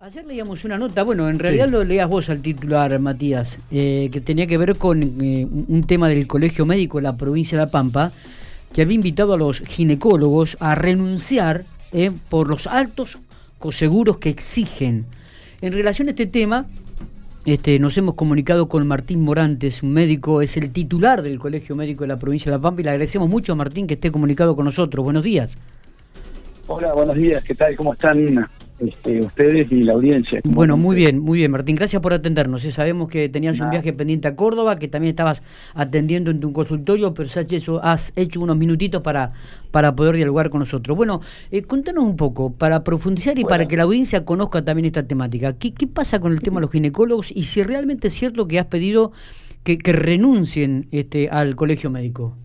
Ayer leíamos una nota, bueno, en realidad lo leías vos al titular, Matías, eh, que tenía que ver con eh, un tema del Colegio Médico de la provincia de La Pampa, que había invitado a los ginecólogos a renunciar eh, por los altos coseguros que exigen. En relación a este tema, este, nos hemos comunicado con Martín Morantes, un médico, es el titular del Colegio Médico de la provincia de La Pampa, y le agradecemos mucho a Martín que esté comunicado con nosotros. Buenos días. Hola, buenos días, ¿qué tal? ¿Cómo están? Este, ustedes y la audiencia. Bueno, muy bien, muy bien, Martín. Gracias por atendernos. ¿eh? Sabemos que tenías un viaje pendiente a Córdoba, que también estabas atendiendo en tu consultorio, pero has hecho, has hecho unos minutitos para, para poder dialogar con nosotros. Bueno, eh, contanos un poco, para profundizar y para que la audiencia conozca también esta temática. ¿Qué, ¿Qué pasa con el tema de los ginecólogos y si realmente es cierto que has pedido que, renuncien este, al colegio médico?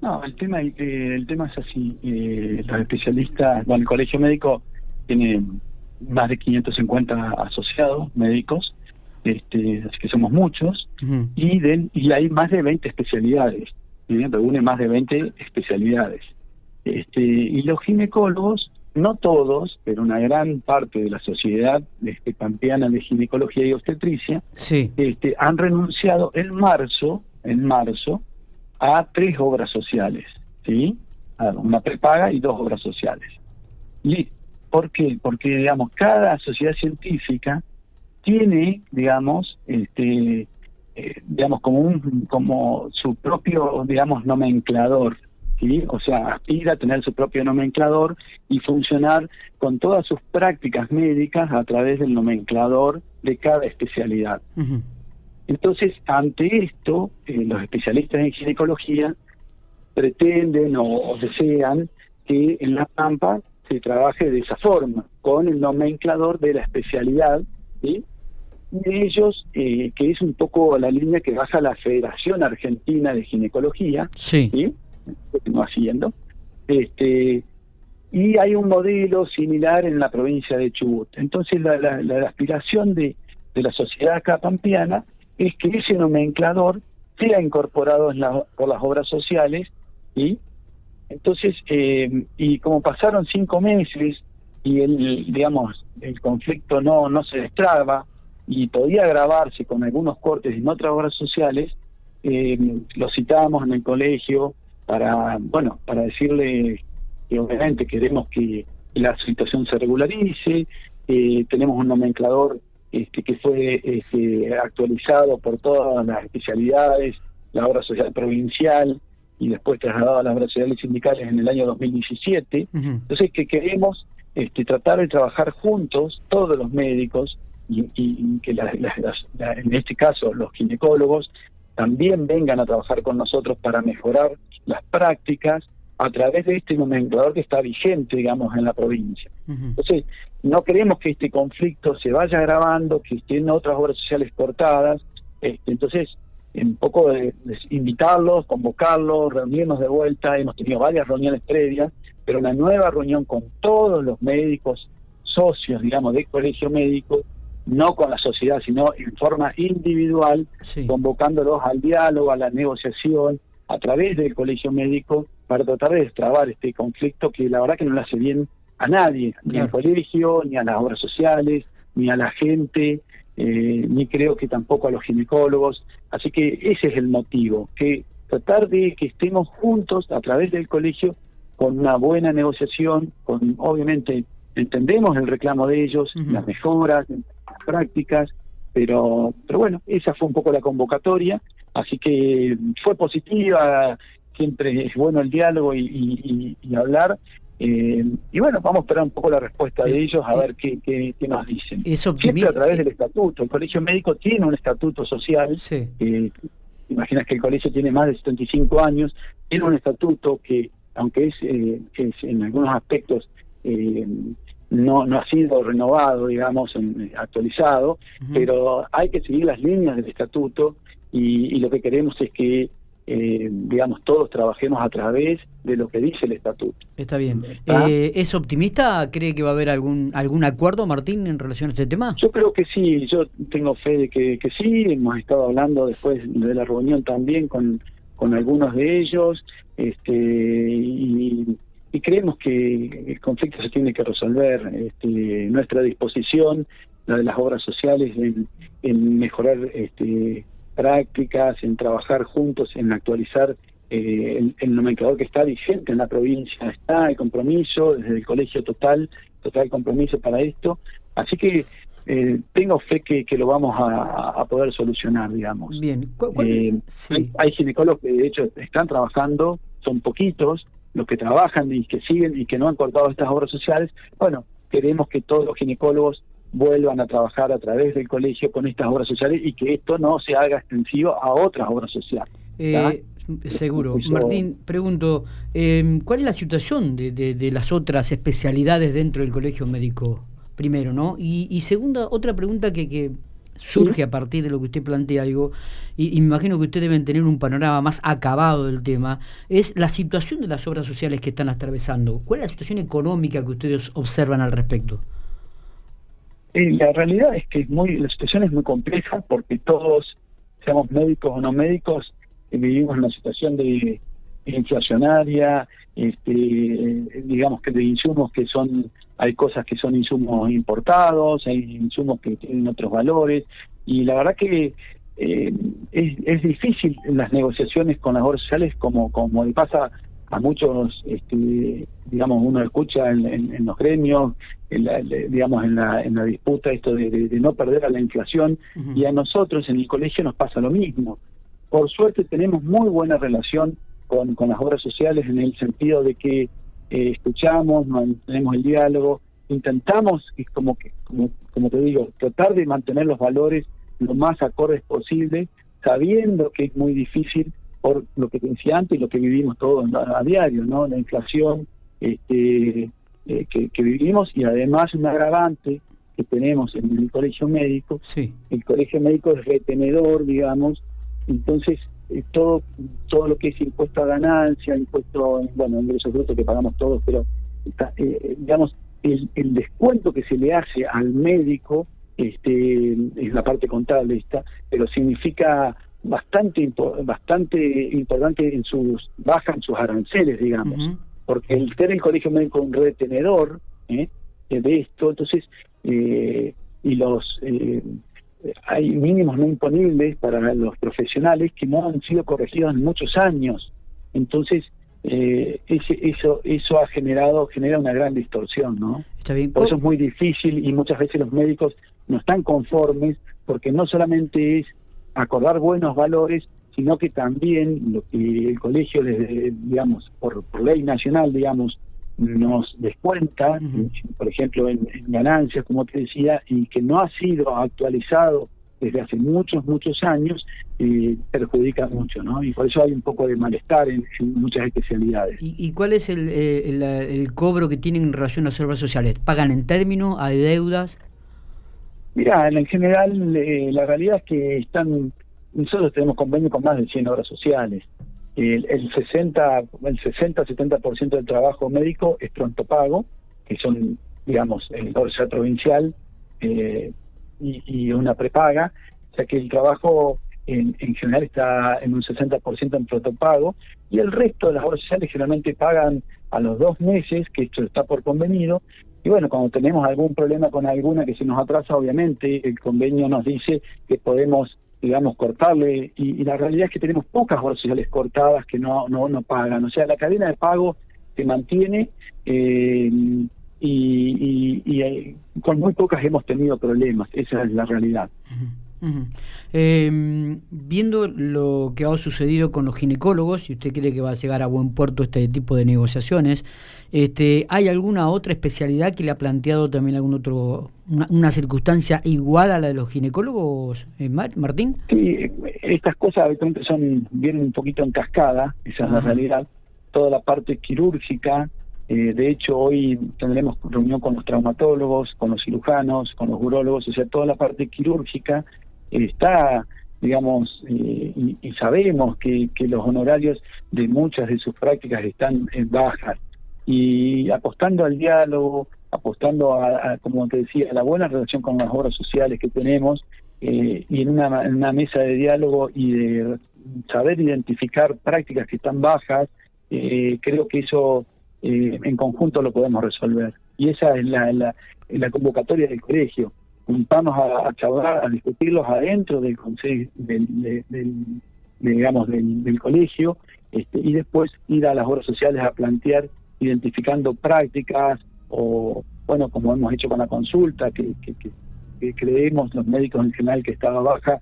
No, el tema, eh, el tema es así. los especialistas, bueno, el colegio médico tiene más de 550 asociados médicos, este, así que somos muchos, y, y hay más de 20 especialidades, reúne más de 20 especialidades. Este, y los ginecólogos, no todos, pero una gran parte de la sociedad este, pampeana de ginecología y obstetricia, este, han renunciado en marzo, en marzo, a tres obras sociales, ¿sí? una prepaga y dos obras sociales. Y ¿Por qué? Porque, digamos, cada sociedad científica tiene, digamos, este, eh, digamos, como un, como su propio, digamos, nomenclador, ¿sí? O sea, aspira a tener su propio nomenclador y funcionar con todas sus prácticas médicas a través del nomenclador de cada especialidad. Entonces, ante esto, eh, los especialistas en ginecología pretenden o desean que en La Pampa se trabaje de esa forma, con el nomenclador de la especialidad, ¿sí? de ellos, eh, que es un poco la línea que baja la Federación Argentina de Ginecología, sí. ¿sí? no haciendo, este, y hay un modelo similar en la provincia de Chubut. Entonces la, la, aspiración de, de, la sociedad capampiana es que ese nomenclador sea incorporado en la, por las obras sociales y entonces, eh, y como pasaron cinco meses y el, digamos, el conflicto no, no se destraba y podía agravarse con algunos cortes en otras obras sociales, eh, lo citábamos en el colegio para, bueno, para decirle que obviamente queremos que la situación se regularice, eh, tenemos un nomenclador este, que fue este, actualizado por todas las especialidades, la obra social provincial, y después trasladado a las obras sociales sindicales en el año 2017. Entonces, que queremos este, tratar de trabajar juntos, todos los médicos, y, que en este caso los ginecólogos también vengan a trabajar con nosotros para mejorar las prácticas a través de este nomenclador que está vigente, digamos, en la provincia. Entonces, no queremos que este conflicto se vaya agravando, que estén otras obras sociales cortadas. Este, entonces, un poco de, invitarlos, convocarlos, reunirnos de vuelta. Hemos tenido varias reuniones previas, pero una nueva reunión con todos los médicos socios, digamos, del colegio médico, no con la sociedad, sino en forma individual, convocándolos al diálogo, a la negociación, a través del colegio médico, para tratar de destrabar este conflicto que la verdad que no le hace bien a nadie, ni al colegio, ni a las obras sociales, ni a la gente, eh, ni creo que tampoco a los ginecólogos. Así que ese es el motivo, que tratar de que estemos juntos a través del colegio con una buena negociación, con obviamente entendemos el reclamo de ellos, las mejoras, las prácticas, pero, pero bueno, esa fue un poco la convocatoria, así que fue positiva, siempre es bueno el diálogo y hablar, eh, y bueno, vamos a esperar un poco la respuesta de eh, ellos a ver qué, qué, nos dicen. Siempre a través del estatuto. El colegio médico tiene un estatuto social. imaginas que el colegio tiene más de 75 años, tiene un estatuto que, aunque es, eh, es en algunos aspectos no, no ha sido renovado, digamos, actualizado, pero hay que seguir las líneas del estatuto y lo que queremos es que eh, digamos, todos trabajemos a través de lo que dice el estatuto. Está bien. Eh, ¿Es optimista? ¿Cree que va a haber algún algún acuerdo, Martín, en relación a este tema? Yo creo que sí, yo tengo fe de que, que sí. Hemos estado hablando después de la reunión también con, con algunos de ellos este y, y creemos que el conflicto se tiene que resolver. Este, nuestra disposición, la de las obras sociales, en, mejorar este, prácticas, en trabajar juntos, en actualizar eh, el, el, nomenclador que está vigente en la provincia, está el compromiso desde el colegio total, total compromiso para esto. Así que eh, tengo fe que, que lo vamos a, poder solucionar, digamos. Bien, eh, hay, ginecólogos que de hecho están trabajando, son poquitos los que trabajan y que siguen y que no han cortado estas obras sociales. Bueno, queremos que todos los ginecólogos vuelvan a trabajar a través del colegio con estas obras sociales y que esto no se haga extensivo a otras obras sociales. Eh, seguro. Martín, pregunto, ¿cuál es la situación de, de, de las otras especialidades dentro del colegio médico primero, ¿no? Y, segunda, otra pregunta que, que surge a partir de lo que usted plantea, digo, y, me imagino que ustedes deben tener un panorama más acabado del tema, es la situación de las obras sociales que están atravesando. ¿Cuál es la situación económica que ustedes observan al respecto? Eh, la realidad es que es muy, la situación es muy compleja porque todos, seamos médicos o no médicos, eh, vivimos en una situación de inflacionaria, este, digamos que de insumos que son, hay cosas que son insumos importados, hay insumos que tienen otros valores, y la verdad que eh, es, es difícil las negociaciones con las obras sociales como, como le pasa a muchos, este, digamos, uno escucha en, los gremios, digamos, en la, en la disputa esto de, no perder a la inflación, y a nosotros en el colegio nos pasa lo mismo. Por suerte tenemos muy buena relación con, con las obras sociales en el sentido de que eh, escuchamos, mantenemos el diálogo, intentamos, como, que, como, como te digo, tratar de mantener los valores lo más acordes posible, sabiendo que es muy difícil por lo que te decía antes y lo que vivimos todos a, diario, ¿no? La inflación este, eh, que, que, vivimos y además un agravante que tenemos en el colegio médico. Sí. El colegio médico es retenedor, digamos, entonces eh, todo todo lo que es impuesto a ganancia, impuesto, bueno, ingresos brutos que pagamos todos, pero eh, digamos, el, el, descuento que se le hace al médico este es la parte contable esta, pero significa bastante bastante importante en sus bajan sus aranceles, digamos, porque el tener el colegio médico un retenedor ¿eh? de esto, entonces eh, y los eh, hay mínimos no imponibles para los profesionales que no han sido corregidos en muchos años. Entonces, eh, ese, eso eso ha generado genera una gran distorsión, ¿no? Está bien. Por eso es muy difícil y muchas veces los médicos no están conformes porque no solamente es acordar buenos valores, sino que también lo que el colegio les digamos por, por ley nacional, digamos, nos descuenta, por ejemplo, en, ganancias, como te decía, y que no ha sido actualizado desde hace muchos, muchos años, eh, perjudica mucho, ¿no? Y por eso hay un poco de malestar en, muchas especialidades. ¿Y, cuál es eh, el, el, cobro que tienen en relación a las obras sociales? ¿Pagan en términos? ¿Hay deudas? Mira, en general, eh, la realidad es que están nosotros tenemos convenio con más de 100 obras sociales. El, el 60, el 60-70% del trabajo médico es pronto pago, que son, digamos, el dorsal provincial eh, y, una prepaga, o sea que el trabajo en, en general está en un 60% en pronto pago, y el resto de las obras sociales generalmente pagan a los dos meses, que esto está por convenido, y bueno, cuando tenemos algún problema con alguna que se nos atrasa, obviamente el convenio nos dice que podemos digamos, cortarle, y, la realidad es que tenemos pocas sociales cortadas que no, no, no pagan, o sea, la cadena de pago se mantiene eh, y, y, eh, con muy pocas hemos tenido problemas, esa es la realidad. Em, viendo lo que ha sucedido con los ginecólogos, y usted cree que va a llegar a buen puerto este tipo de negociaciones, este, ¿hay alguna otra especialidad que le ha planteado también algún otro, una, circunstancia igual a la de los ginecólogos, eh, Martín? Sí, estas cosas habitualmente son, vienen un poquito en cascada, esa es la realidad. Toda la parte quirúrgica, eh, de hecho, hoy tendremos reunión con los traumatólogos, con los cirujanos, con los urólogos, o sea, toda la parte quirúrgica está, digamos, eh, y, sabemos que, que los honorarios de muchas de sus prácticas están en bajas. Y apostando al diálogo, apostando a, como te decía, a la buena relación con las obras sociales que tenemos, eh, y en una, en una mesa de diálogo y de saber identificar prácticas que están bajas, eh, creo que eso eh, en conjunto lo podemos resolver. Y esa es la, la, la convocatoria del colegio. Vamos a, charlar, a discutirlos adentro del consejo, del, digamos, del, del colegio, este, y después ir a las obras sociales a plantear, identificando prácticas o, bueno, como hemos hecho con la consulta, que, que, que, creemos los médicos en general que estaba baja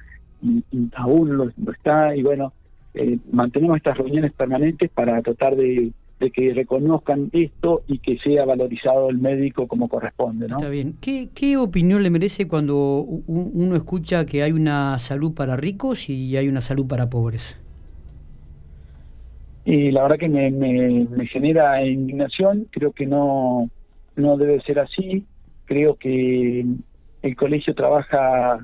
aún lo, está, y bueno, eh, mantenemos estas reuniones permanentes para tratar de de que reconozcan esto y que sea valorizado el médico como corresponde. ¿no? Está bien. ¿Qué, ¿Qué opinión le merece cuando uno escucha que hay una salud para ricos y hay una salud para pobres? Y la verdad que me, me, genera indignación, creo que no, no debe ser así, creo que el colegio trabaja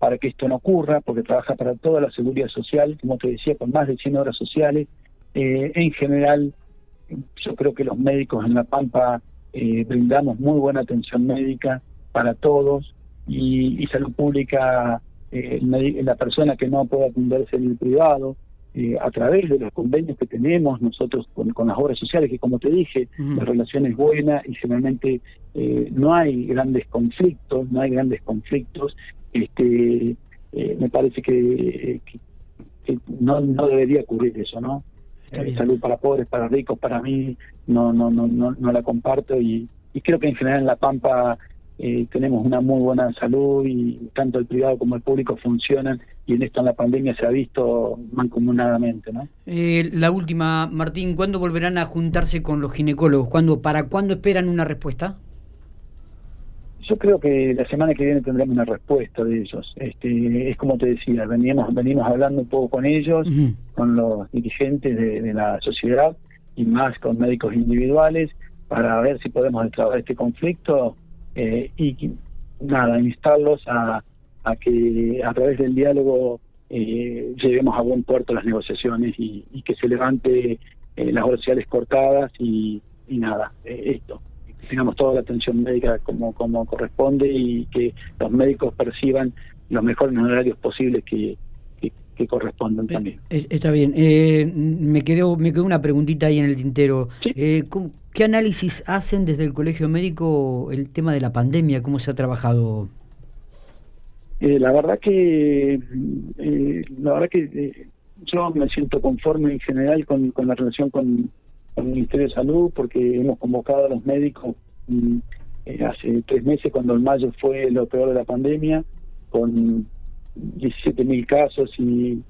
para que esto no ocurra, porque trabaja para toda la seguridad social, como te decía, con más de 100 horas sociales. Eh, en general, yo creo que los médicos en La Pampa eh, brindamos muy buena atención médica para todos y, salud pública, eh, la persona que no puede atenderse en el privado, eh, a través de los convenios que tenemos nosotros con, las obras sociales, que como te dije, la relación es buena y generalmente no hay grandes conflictos, no hay grandes conflictos. este Me parece que, que no, no debería ocurrir eso, ¿no? Eh, salud para pobres, para ricos, para mí no no no no, no la comparto y, y, creo que en general en La Pampa eh, tenemos una muy buena salud y tanto el privado como el público funcionan y en esto en la pandemia se ha visto mancomunadamente. ¿no? Eh, la última, Martín, ¿cuándo volverán a juntarse con los ginecólogos? ¿Cuándo, ¿Para cuándo esperan una respuesta? Yo creo que la semana que viene tendremos una respuesta de ellos. Este, es como te decía, veníamos, venimos hablando un poco con ellos, con los dirigentes de, la sociedad y más con médicos individuales para ver si podemos destrabar este conflicto eh, y nada, instarlos a, a que a través del diálogo eh, lleguemos a buen puerto las negociaciones y, que se levante eh, las horas sociales cortadas y, y nada, esto tengamos toda la atención médica como, como corresponde y que los médicos perciban los mejores horarios posibles que, que, correspondan eh, también. Eh, está bien. Eh, me, quedó, me quedó una preguntita ahí en el tintero. ¿Qué análisis hacen desde el Colegio Médico el tema de la pandemia? ¿Cómo se ha trabajado? la verdad que la verdad que yo me siento conforme en general con, con la relación con, con Ministerio de Salud porque hemos convocado a los médicos mm, eh, hace tres meses cuando el mayo fue lo peor de la pandemia con 17 mil casos y,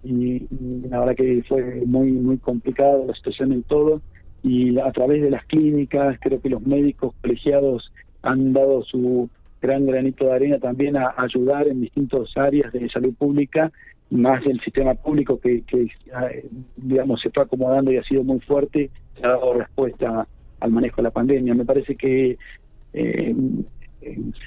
la verdad que fue muy muy complicada la situación en todo. Y a través de las clínicas creo que los médicos colegiados han dado su gran granito de arena también a ayudar en distintas áreas de salud pública más el sistema público que, que digamos se fue acomodando y ha sido muy fuerte ha dado respuesta al manejo de la pandemia. Me parece que, eh,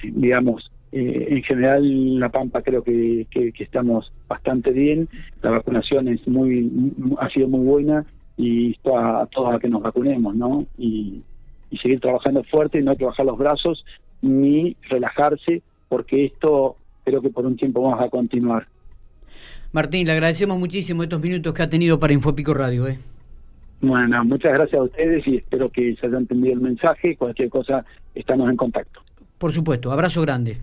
digamos, eh, en general La Pampa creo que, estamos bastante bien. La vacunación es muy ha sido muy buena y esto a, todos a que nos vacunemos, ¿no? Y, y seguir trabajando fuerte, no trabajar los brazos ni relajarse, porque esto creo que por un tiempo vamos a continuar. Martín, le agradecemos muchísimo estos minutos que ha tenido para Infopico Radio. ¿eh? Bueno, muchas gracias a ustedes y espero que se haya entendido el mensaje. Cualquier cosa, estamos en contacto. Por supuesto, abrazo grande.